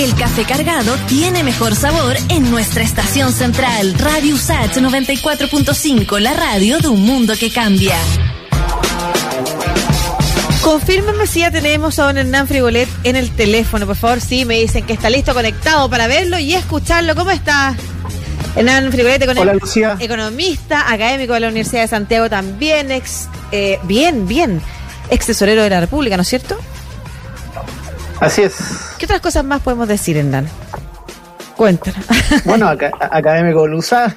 El café cargado tiene mejor sabor en nuestra estación central, Radio Sach 94.5, la radio de un mundo que cambia. Confírmeme si ya tenemos a don Hernán Frigolet en el teléfono, por favor. Sí, me dicen que está listo, conectado para verlo y escucharlo. ¿Cómo está? Hernán Frigolet, Hola, Lucía. economista, académico de la Universidad de Santiago también, ex, eh, bien, bien, ex tesorero de la República, ¿no es cierto? Así es. ¿Qué otras cosas más podemos decir, Hernán? Cuéntanos. Bueno, acá, académico Lusach,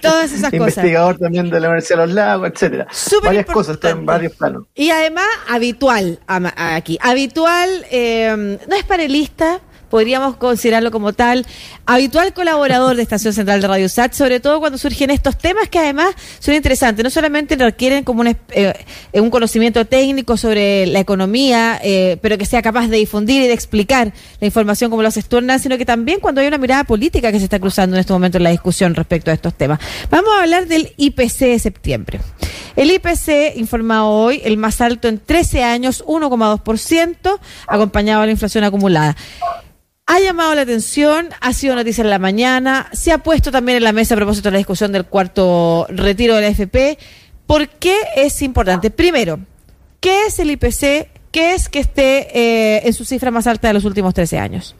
Todas esas cosas. investigador también de la Universidad de los Lagos, etcétera. Súper Varias importante. cosas, está en varios planos. Y además, habitual aquí. Habitual, eh, no es panelista, podríamos considerarlo como tal. Habitual colaborador de Estación Central de Radio Sat, sobre todo cuando surgen estos temas que además son interesantes. No solamente requieren como un, eh, un conocimiento técnico sobre la economía, eh, pero que sea capaz de difundir y de explicar la información como lo hace tú, Hernán, sino que también cuando hay una mirada política que se está cruzando en este momento en la discusión respecto a estos temas. Vamos a hablar del IPC de septiembre. El IPC informado hoy, el más alto en 13 años, 1,2%, acompañado de la inflación acumulada. Ha llamado la atención, ha sido noticia en la mañana, se ha puesto también en la mesa a propósito de la discusión del cuarto retiro de la FP. ¿Por qué es importante? Primero, ¿qué es el IPC? ¿Qué es que esté eh, en su cifra más alta de los últimos 13 años?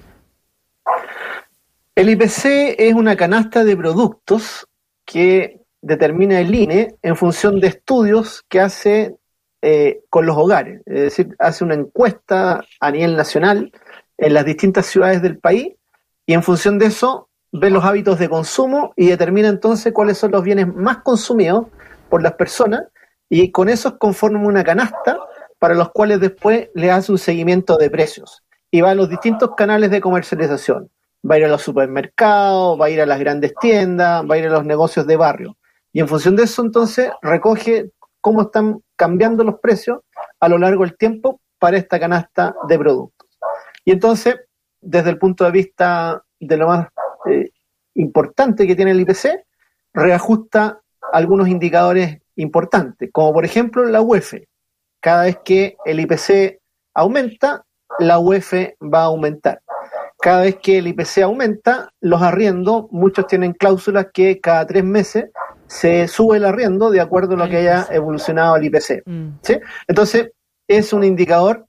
El IPC es una canasta de productos que determina el INE en función de estudios que hace eh, con los hogares. Es decir, hace una encuesta a nivel nacional en las distintas ciudades del país y en función de eso ve los hábitos de consumo y determina entonces cuáles son los bienes más consumidos por las personas y con eso conforma una canasta para los cuales después le hace un seguimiento de precios y va a los distintos canales de comercialización. Va a ir a los supermercados, va a ir a las grandes tiendas, va a ir a los negocios de barrio. Y en función de eso entonces recoge cómo están cambiando los precios a lo largo del tiempo para esta canasta de productos. Y entonces, desde el punto de vista de lo más eh, importante que tiene el IPC, reajusta algunos indicadores importantes, como por ejemplo la UEF. Cada vez que el IPC aumenta, la UEF va a aumentar. Cada vez que el IPC aumenta, los arriendos, muchos tienen cláusulas que cada tres meses se sube el arriendo de acuerdo a lo que haya evolucionado el IPC. Mm. ¿sí? Entonces, es un indicador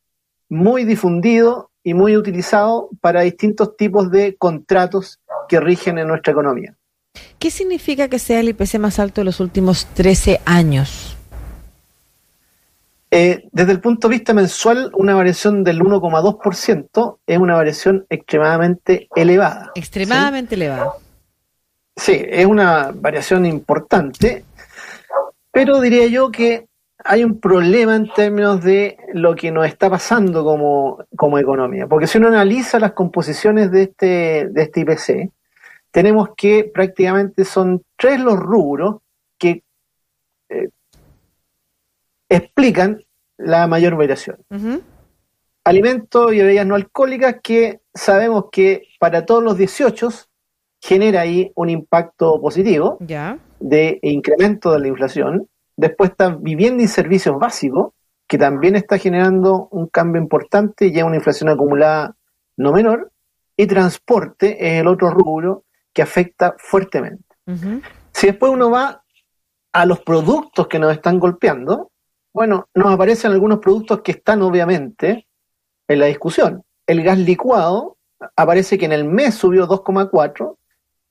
muy difundido y muy utilizado para distintos tipos de contratos que rigen en nuestra economía. ¿Qué significa que sea el IPC más alto de los últimos 13 años? Eh, desde el punto de vista mensual, una variación del 1,2% es una variación extremadamente elevada. Extremadamente elevado. Sí, es una variación importante, pero diría yo que hay un problema en términos de lo que nos está pasando como, como economía. Porque si uno analiza las composiciones de este, de este IPC, tenemos que prácticamente son tres los rubros que eh, explican la mayor variación. Alimentos y bebidas no alcohólicas que sabemos que para todos los 18 genera ahí un impacto positivo de incremento de la inflación. Después está vivienda y servicios básicos, que también está generando un cambio importante y ya una inflación acumulada no menor. Y transporte es el otro rubro que afecta fuertemente. Si después uno va a los productos que nos están golpeando, bueno, nos aparecen algunos productos que están obviamente en la discusión. El gas licuado aparece que en el mes subió 2,4,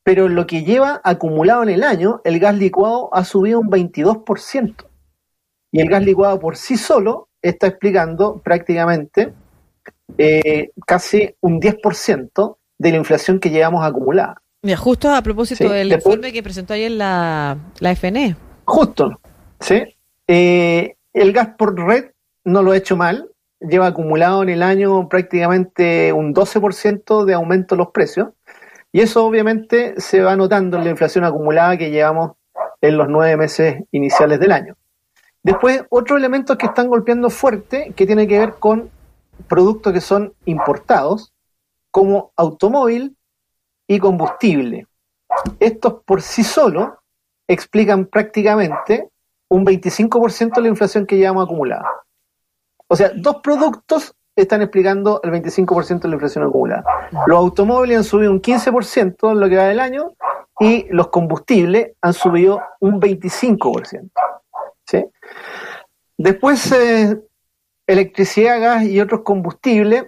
pero en lo que lleva acumulado en el año, el gas licuado ha subido un 22%. Y el gas licuado por sí solo está explicando prácticamente eh, casi un 10% de la inflación que llevamos acumulada. Mira, justo a propósito Sí, del después- informe que presentó ayer la, la FNE. Justo, ¿sí? Eh, el gas por red no lo ha hecho mal, lleva acumulado en el año prácticamente un 12% de aumento de los precios, y eso obviamente se va notando en la inflación acumulada que llevamos en los nueve meses iniciales del año. Después, otros elementos que están golpeando fuerte, que tiene que ver con productos que son importados, como automóvil y combustible. Estos por sí solos explican prácticamente un 25% de la inflación que llevamos acumulada. O sea, dos productos están explicando el 25% de la inflación acumulada. Los automóviles han subido un 15% en lo que va del año y los combustibles han subido un 25%. ¿sí? Después, eh, electricidad, gas y otros combustibles,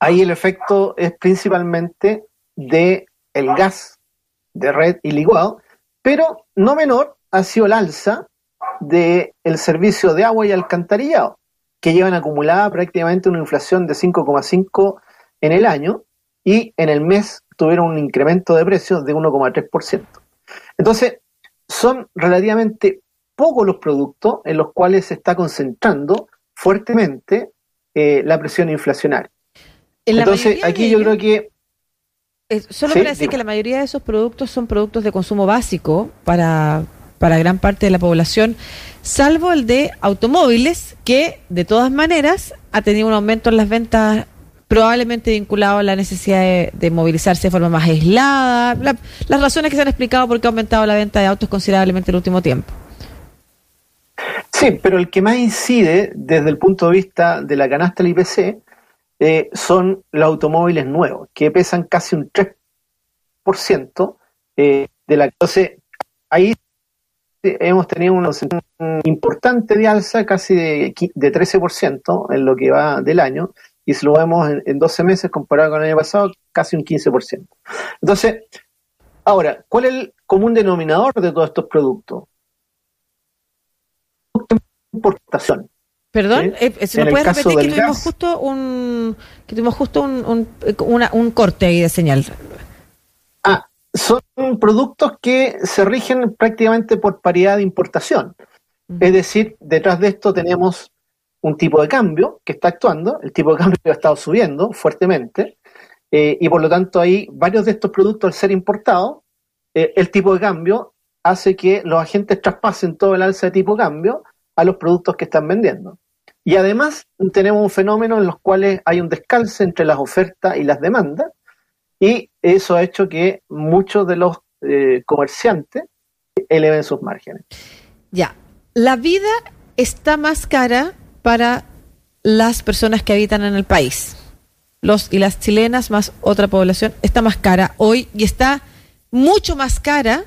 ahí el efecto es principalmente de el gas de red y licuado, pero no menor ha sido el alza del el servicio de agua y alcantarillado, que llevan acumulada prácticamente una inflación de 5,5 en el año y en el mes tuvieron un incremento de precios de 1,3%. Entonces, son relativamente pocos los productos en los cuales se está concentrando fuertemente eh, la presión inflacionaria. Entonces, aquí yo creo que... solo para decir que la mayoría de esos productos son productos de consumo básico para, para gran parte de la población, salvo el de automóviles, que de todas maneras ha tenido un aumento en las ventas probablemente vinculado a la necesidad de, movilizarse de forma más aislada, las razones que se han explicado por qué ha aumentado la venta de autos considerablemente en el último tiempo. Sí, pero el que más incide desde el punto de vista de la canasta del IPC eh, son los automóviles nuevos, que pesan casi un 3% eh, de la... Entonces, ahí hemos tenido una importante de alza, casi de, de 13% en lo que va del año, y si lo vemos en, 12 meses comparado con el año pasado, casi un 15%. Entonces, ahora, ¿cuál es el común denominador de todos estos productos? Importación. Perdón, ¿sí? eh, ¿se puede repetir que tuvimos justo un que tuvimos justo un, un, corte ahí de señal? Son productos que se rigen prácticamente por paridad de importación. Es decir, detrás de esto tenemos un tipo de cambio que está actuando, el tipo de cambio ha estado subiendo fuertemente, eh, y por lo tanto ahí varios de estos productos al ser importados, eh, el tipo de cambio hace que los agentes traspasen todo el alza de tipo de cambio a los productos que están vendiendo. Y además tenemos un fenómeno en los cuales hay un descalce entre las ofertas y las demandas, y eso ha hecho que muchos de los eh, comerciantes eleven sus márgenes. Ya, la vida está más cara para las personas que habitan en el país. Los y las chilenas más otra población está más cara hoy y está mucho más cara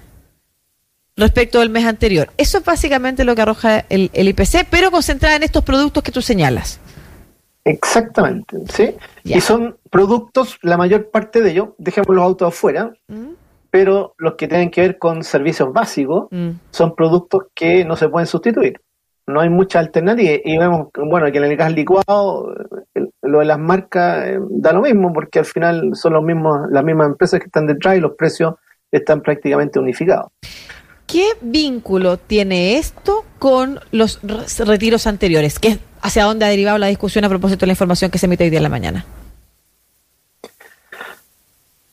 respecto al mes anterior. Eso es básicamente lo que arroja el, IPC, pero concentrada en estos productos que tú señalas. Exactamente, ¿sí? Y son productos, la mayor parte de ellos, dejemos los autos afuera, mm. pero los que tienen que ver con servicios básicos mm. son productos que no se pueden sustituir no hay mucha alternativa y vemos, bueno, que en el gas licuado lo de las marcas eh, da lo mismo porque al final son los mismos, las mismas empresas que están detrás y los precios están prácticamente unificados. ¿Qué vínculo tiene esto con los retiros anteriores? ¿Qué, ¿Hacia dónde ha derivado la discusión a propósito de la información que se emite hoy día en la mañana?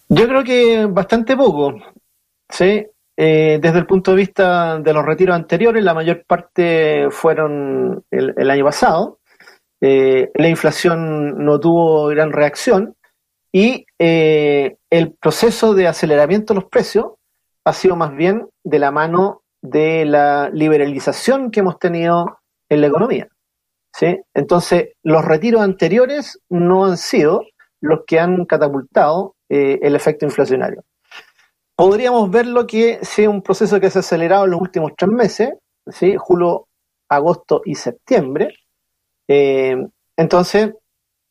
Yo creo que bastante poco. ¿sí? Eh, desde el punto de vista de los retiros anteriores, la mayor parte fueron el, año pasado. Eh, la inflación no tuvo gran reacción y eh, el proceso de aceleramiento de los precios ha sido más bien de la mano de la liberalización que hemos tenido en la economía. ¿sí? Entonces, los retiros anteriores no han sido los que han catapultado el efecto inflacionario podríamos verlo que sea un proceso que se ha acelerado en los últimos tres meses, ¿sí? julio, agosto y septiembre. Eh, entonces,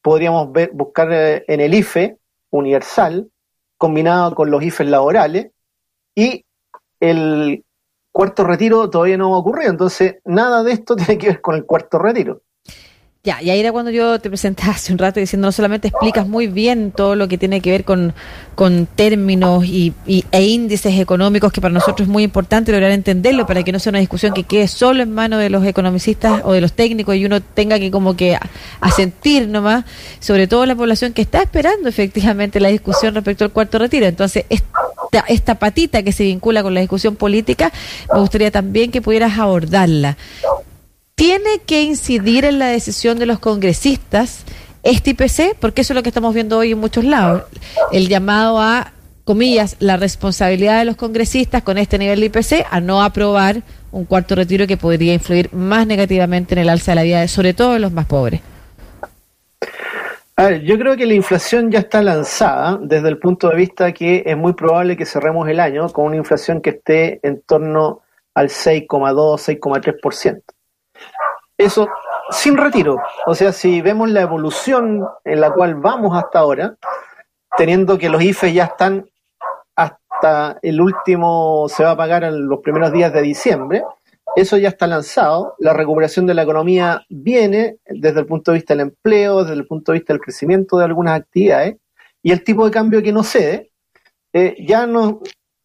podríamos ver, buscar eh, en el IFE universal, combinado con los IFE laborales, y el cuarto retiro todavía no ha ocurrido. Entonces, nada de esto tiene que ver con el cuarto retiro. Ya, y ahí era cuando yo te presenté hace un rato diciendo, no solamente explicas muy bien todo lo que tiene que ver con, con términos y, e índices económicos, que para nosotros es muy importante lograr entenderlo para que no sea una discusión que quede solo en manos de los economistas o de los técnicos y uno tenga que como que asentir nomás, sobre todo la población que está esperando efectivamente la discusión respecto al cuarto retiro. Entonces, esta, esta patita que se vincula con la discusión política, me gustaría también que pudieras abordarla tiene que incidir en la decisión de los congresistas este IPC, porque eso es lo que estamos viendo hoy en muchos lados. El llamado a, comillas, la responsabilidad de los congresistas con este nivel de IPC a no aprobar un cuarto retiro que podría influir más negativamente en el alza de la vida, sobre todo de los más pobres. A ver, yo creo que la inflación ya está lanzada desde el punto de vista que es muy probable que cerremos el año con una inflación que esté en torno al 6,2, 6,3%. Eso sin retiro. O sea, si vemos la evolución en la cual vamos hasta ahora, teniendo que los IFE ya están hasta el último, se va a pagar en los primeros días de diciembre, eso ya está lanzado, la recuperación de la economía viene desde el punto de vista del empleo, desde el punto de vista del crecimiento de algunas actividades, y el tipo de cambio que no cede, eh, ya no,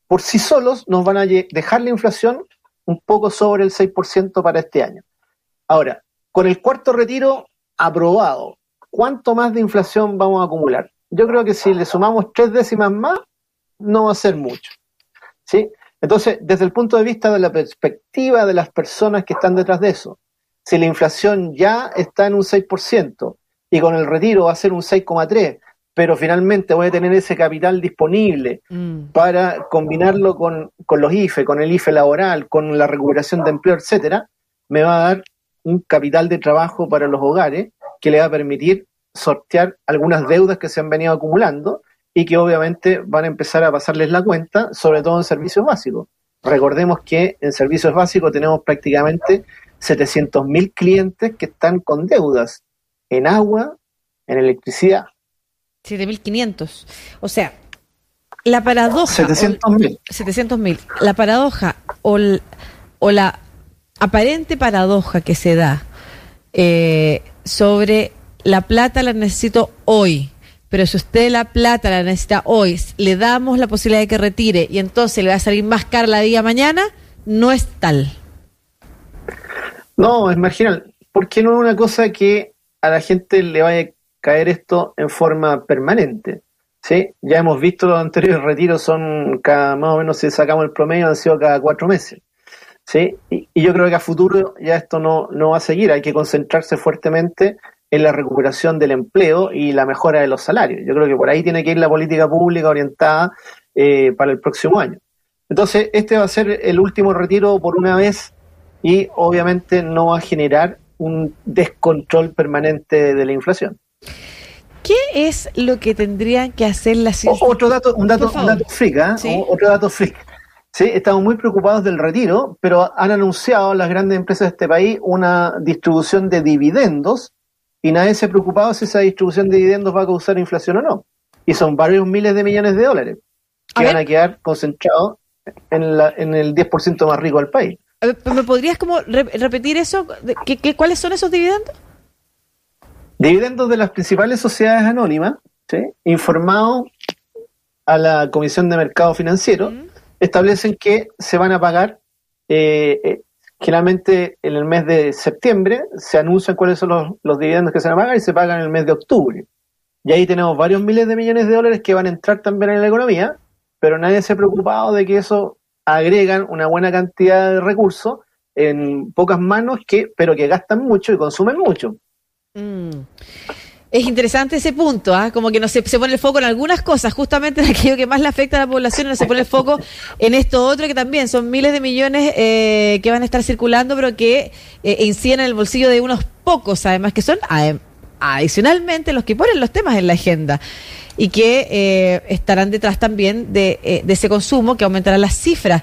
por sí solos nos van a dejar la inflación un poco sobre el 6% para este año. Ahora, con el cuarto retiro aprobado, ¿cuánto más de inflación vamos a acumular? Yo creo que si le sumamos tres décimas más, no va a ser mucho. ¿sí? Entonces, desde el punto de vista de la perspectiva de las personas que están detrás de eso, si la inflación ya está en un 6% y con el retiro va a ser un 6,3%, pero finalmente voy a tener ese capital disponible mm. para combinarlo con, los IFE, con el IFE laboral, con la recuperación de empleo, etcétera, me va a dar un capital de trabajo para los hogares que le va a permitir sortear algunas deudas que se han venido acumulando y que obviamente van a empezar a pasarles la cuenta, sobre todo en servicios básicos. Recordemos que en servicios básicos tenemos prácticamente 700.000 clientes que están con deudas en agua, en electricidad, 7.500. O sea, la paradoja. 700.000. 700.000. La paradoja o, o, la aparente paradoja que se da eh, sobre la plata la necesito hoy. Pero si usted la plata la necesita hoy, le damos la posibilidad de que retire y entonces le va a salir más cara la día mañana, no es tal. No, es marginal. Porque no es una cosa que a la gente le vaya caer esto en forma permanente. ¿sí? Ya hemos visto los anteriores retiros, son cada, más o menos si sacamos el promedio, han sido cada cuatro meses. ¿Sí? Y, yo creo que a futuro ya esto no, no va a seguir, hay que concentrarse fuertemente en la recuperación del empleo y la mejora de los salarios. Yo creo que por ahí tiene que ir la política pública orientada eh, para el próximo año. Entonces, este va a ser el último retiro por una vez y obviamente no va a generar un descontrol permanente de la inflación. ¿Qué es lo que tendrían que hacer las Otro dato, un dato, un dato freak, ¿eh? Otro dato freak. Sí, estamos muy preocupados del retiro, pero han anunciado las grandes empresas de este país una distribución de dividendos y nadie se ha preocupado si esa distribución de dividendos va a causar inflación o no. Y son varios miles de millones de dólares que van a quedar concentrados en, la, en el 10% más rico del país. ¿Me podrías como repetir eso? ¿Qué, qué, cuáles son esos dividendos? Dividendos de las principales sociedades anónimas, informados a la Comisión de Mercado Financiero, establecen que se van a pagar eh, eh, generalmente en el mes de septiembre, se anuncian cuáles son los, dividendos que se van a pagar y se pagan en el mes de octubre. Y ahí tenemos varios miles de millones de dólares que van a entrar también en la economía, pero nadie se ha preocupado de que eso agregan una buena cantidad de recursos en pocas manos, que, pero que gastan mucho y consumen mucho. Mm. Es interesante ese punto, ¿ah? como que no se, pone el foco en algunas cosas, justamente en aquello que más le afecta a la población, no se pone el foco en esto otro que también son miles de millones eh, que van a estar circulando, pero que eh, inciden en el bolsillo de unos pocos, además, que son adicionalmente los que ponen los temas en la agenda y que eh, estarán detrás también de, de, ese consumo que aumentará las cifras.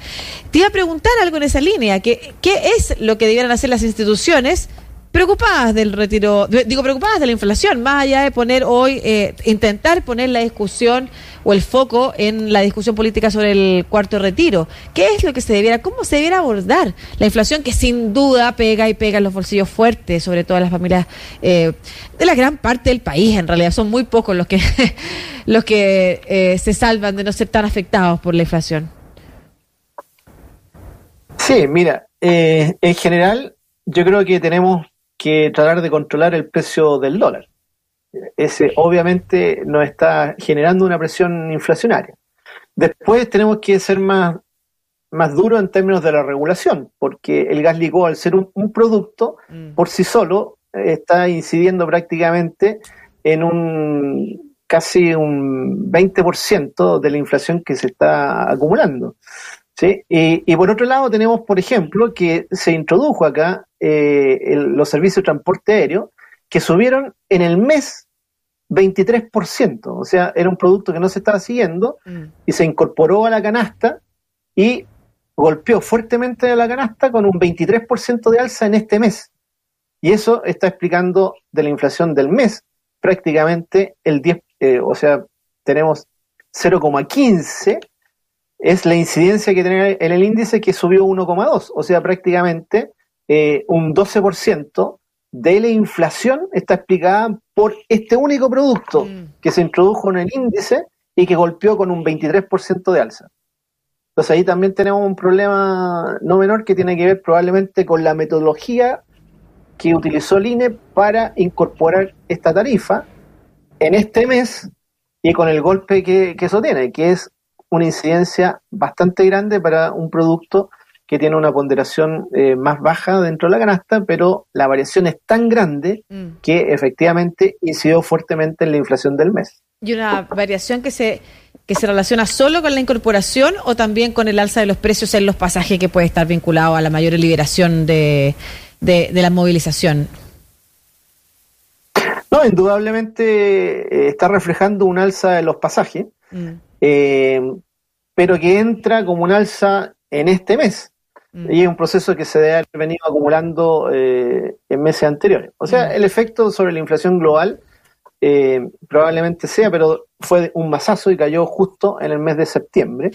Te iba a preguntar algo en esa línea, que, ¿qué es lo que debieran hacer las instituciones? Preocupadas del retiro, digo preocupadas de la inflación, más allá de poner hoy, eh, intentar poner la discusión o el foco en la discusión política sobre el cuarto retiro. ¿Qué es lo que se debiera, cómo se debiera abordar la inflación que sin duda pega y pega en los bolsillos fuertes, sobre todo las familias eh, de la gran parte del país, en realidad son muy pocos los que, los que eh, se salvan de no ser tan afectados por la inflación? Sí, mira, en general yo creo que tenemos que tratar de controlar el precio del dólar. Ese obviamente nos está generando una presión inflacionaria. Después tenemos que ser más, más duros en términos de la regulación, porque el gas licuado, al ser un, producto, mm. por sí solo, está incidiendo prácticamente en un casi un 20% de la inflación que se está acumulando. ¿Sí? Y, y, por otro lado tenemos, por ejemplo, que se introdujo acá eh, los servicios de transporte aéreo que subieron en el mes 23%, o sea, era un producto que no se estaba siguiendo mm. y se incorporó a la canasta y golpeó fuertemente a la canasta con un 23% de alza en este mes. Y eso está explicando de la inflación del mes prácticamente el 10, eh, o sea, tenemos 0,15 es la incidencia que tiene en el índice que subió 1,2, o sea, prácticamente eh, un 12% de la inflación está explicada por este único producto mm. que se introdujo en el índice y que golpeó con un 23% de alza. Entonces ahí también tenemos un problema no menor que tiene que ver probablemente con la metodología que utilizó el INE para incorporar esta tarifa en este mes y con el golpe que, eso tiene, que es una incidencia bastante grande para un producto que tiene una ponderación eh, más baja dentro de la canasta, pero la variación es tan grande mm. que efectivamente incidió fuertemente en la inflación del mes. ¿Y una variación que se, que se relaciona solo con la incorporación o también con el alza de los precios en los pasajes que puede estar vinculado a la mayor liberación de, de, la movilización? No, indudablemente eh, está reflejando un alza de los pasajes, mm. eh, pero que entra como un alza en este mes. Mm. Y es un proceso que se debe haber venido acumulando eh, en meses anteriores. O sea, mm. el efecto sobre la inflación global probablemente sea, pero fue un masazo y cayó justo en el mes de septiembre.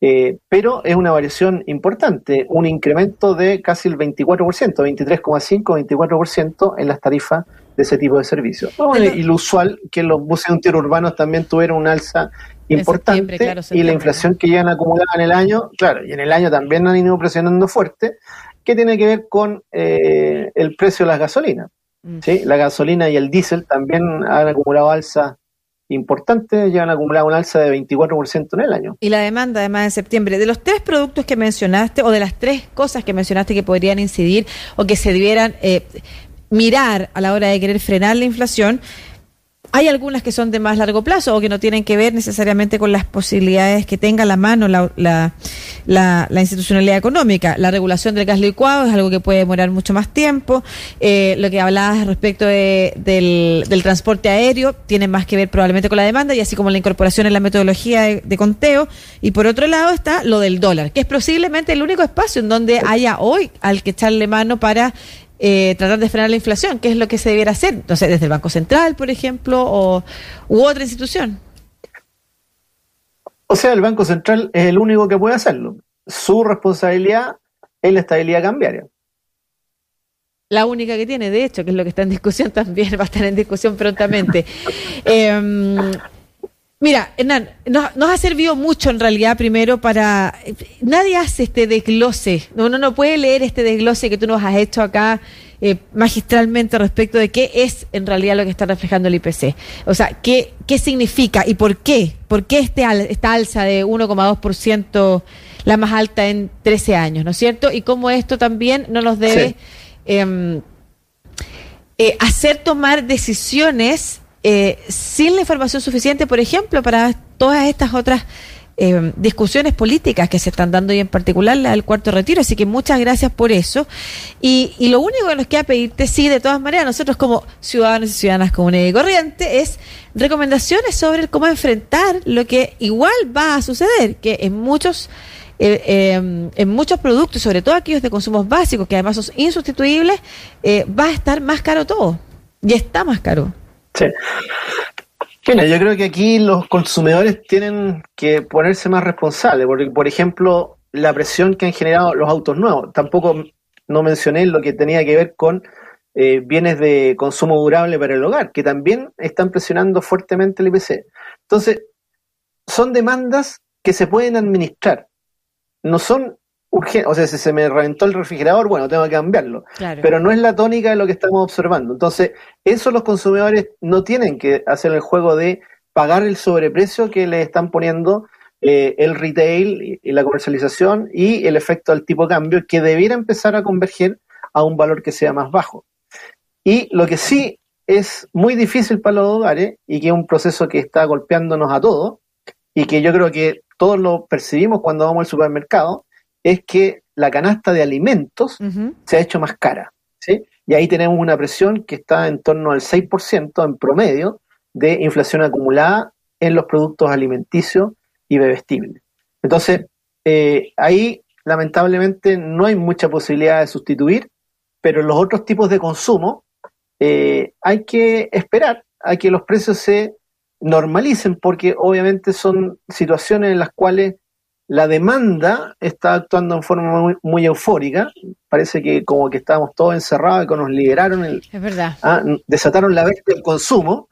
Eh, pero es una variación importante, un incremento de casi el 24%, 23,5, 24% en las tarifas de ese tipo de servicios. y lo usual que los buses interurbanos también tuvieron un alza importante y la inflación que llegan acumulada en el año, claro, y en el año también han ido presionando fuerte, que tiene que ver con eh, el precio de las gasolinas. Mm. ¿sí? La gasolina y el diésel también han acumulado alza importantes, llegan a acumular un alza de 24% en el año. Y la demanda, además, en septiembre. De los tres productos que mencionaste, o de las tres cosas que mencionaste que podrían incidir o que se debieran eh, mirar a la hora de querer frenar la inflación, hay algunas que son de más largo plazo o que no tienen que ver necesariamente con las posibilidades que tenga la mano la, la, la, institucionalidad económica. La regulación del gas licuado es algo que puede demorar mucho más tiempo. Eh, lo que hablabas respecto de, del, del, transporte aéreo tiene más que ver probablemente con la demanda y así como la incorporación en la metodología de, de conteo. Y por otro lado está lo del dólar, que es posiblemente el único espacio en donde haya hoy al que echarle mano para eh, tratar de frenar la inflación, ¿qué es lo que se debiera hacer? No sé, desde el Banco Central, por ejemplo, o, u otra institución. O sea, el Banco Central es el único que puede hacerlo. Su responsabilidad es la estabilidad cambiaria. La única que tiene, de hecho, que es lo que está en discusión también, va a estar en discusión prontamente. eh, Mira, Hernán, nos, ha servido mucho en realidad primero para... Nadie hace este desglose, uno no puede leer este desglose que tú nos has hecho acá eh, magistralmente respecto de qué es en realidad lo que está reflejando el IPC. O sea, qué, qué significa y por qué, por qué este esta alza de 1,2%, la más alta en 13 años, ¿no es cierto? Y cómo esto también no nos debe em, eh, hacer tomar decisiones eh, sin la información suficiente, por ejemplo, para todas estas otras eh, discusiones políticas que se están dando y en particular la del cuarto retiro. Así que muchas gracias por eso. Y, lo único que nos queda pedirte, sí, de todas maneras, nosotros como ciudadanos y ciudadanas comunes y corriente, es recomendaciones sobre cómo enfrentar lo que igual va a suceder, que en muchos... Eh, en muchos productos, sobre todo aquellos de consumos básicos, que además son insustituibles, va a estar más caro todo. Y está más caro. Sí. yo creo que aquí los consumidores tienen que ponerse más responsables, porque, por ejemplo, la presión que han generado los autos nuevos. Tampoco no mencioné lo que tenía que ver con eh, bienes de consumo durable para el hogar, que también están presionando fuertemente el IPC. Entonces, son demandas que se pueden administrar. No son o sea, si se me reventó el refrigerador, bueno, tengo que cambiarlo. Pero no es la tónica de lo que estamos observando. Entonces, eso los consumidores no tienen que hacer el juego de pagar el sobreprecio que le están poniendo eh, el retail y, la comercialización y el efecto del tipo de cambio que debiera empezar a converger a un valor que sea más bajo. Y lo que sí es muy difícil para los hogares y que es un proceso que está golpeándonos a todos y que yo creo que todos lo percibimos cuando vamos al supermercado, es que la canasta de alimentos se ha hecho más cara. ¿sí? Y ahí tenemos una presión que está en torno al 6% en promedio de inflación acumulada en los productos alimenticios y bebestibles. Entonces, eh, ahí lamentablemente no hay mucha posibilidad de sustituir, pero en los otros tipos de consumo eh, hay que esperar a que los precios se normalicen, porque obviamente son situaciones en las cuales la demanda está actuando en forma muy, eufórica. Parece que como que estábamos todos encerrados y que nos liberaron, el, es verdad. Ah, desataron la bestia del consumo.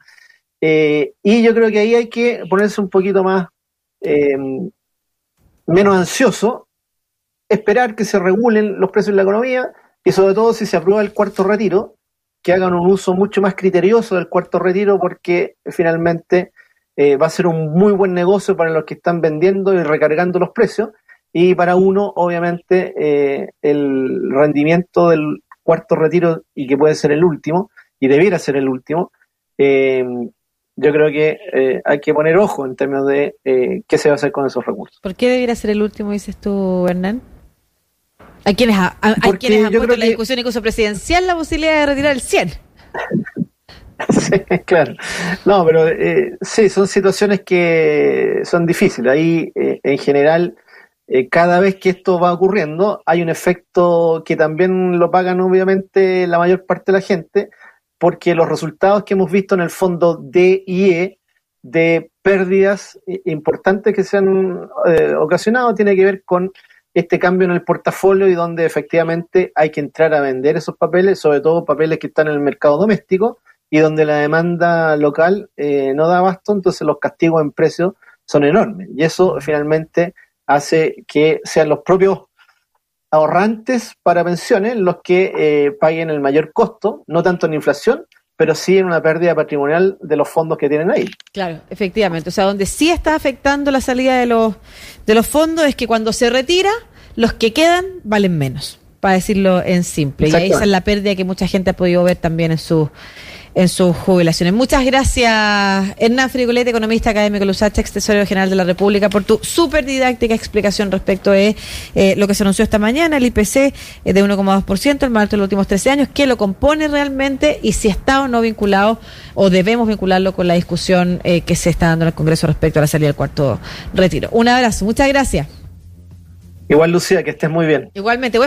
Eh, y yo creo que ahí hay que ponerse un poquito más eh, menos ansioso, esperar que se regulen los precios de la economía y sobre todo si se aprueba el cuarto retiro, que hagan un uso mucho más criterioso del cuarto retiro porque finalmente eh, va a ser un muy buen negocio para los que están vendiendo y recargando los precios y para uno obviamente eh, el rendimiento del cuarto retiro y que puede ser el último y debiera ser el último eh, yo creo que hay que poner ojo en términos de qué se va a hacer con esos recursos. ¿Por qué debiera ser el último, dices tú, Hernán? Hay quienes, hay quienes han puesto en la discusión incluso presidencial la posibilidad de retirar el 100. Sí, claro. No, pero eh, sí, son situaciones que son difíciles. Ahí, eh, en general, eh, cada vez que esto va ocurriendo, hay un efecto que también lo pagan, obviamente, la mayor parte de la gente, porque los resultados que hemos visto en el fondo D y E de pérdidas importantes que se han ocasionado tiene que ver con este cambio en el portafolio y donde efectivamente hay que entrar a vender esos papeles, sobre todo papeles que están en el mercado doméstico y donde la demanda local eh, no da abasto, entonces los castigos en precios son enormes. Y eso finalmente hace que sean los propios ahorrantes para pensiones los que eh, paguen el mayor costo, no tanto en inflación, pero sí en una pérdida patrimonial de los fondos que tienen ahí. Claro, efectivamente. O sea, donde sí está afectando la salida de los, de los fondos es que cuando se retira, los que quedan valen menos, para decirlo en simple. Y ahí esa es la pérdida que mucha gente ha podido ver también en su en sus jubilaciones. Muchas gracias, Hernán Frigolete, economista académico Lusache, ex tesorero general de la República, por tu súper didáctica explicación respecto de eh, lo que se anunció esta mañana, el IPC eh, de 1,2%, el marco de los últimos 13 años, qué lo compone realmente y si está o no vinculado o debemos vincularlo con la discusión eh, que se está dando en el Congreso respecto a la salida del cuarto retiro. Un abrazo, muchas gracias. Igual, Lucía, que estés muy bien. Igualmente.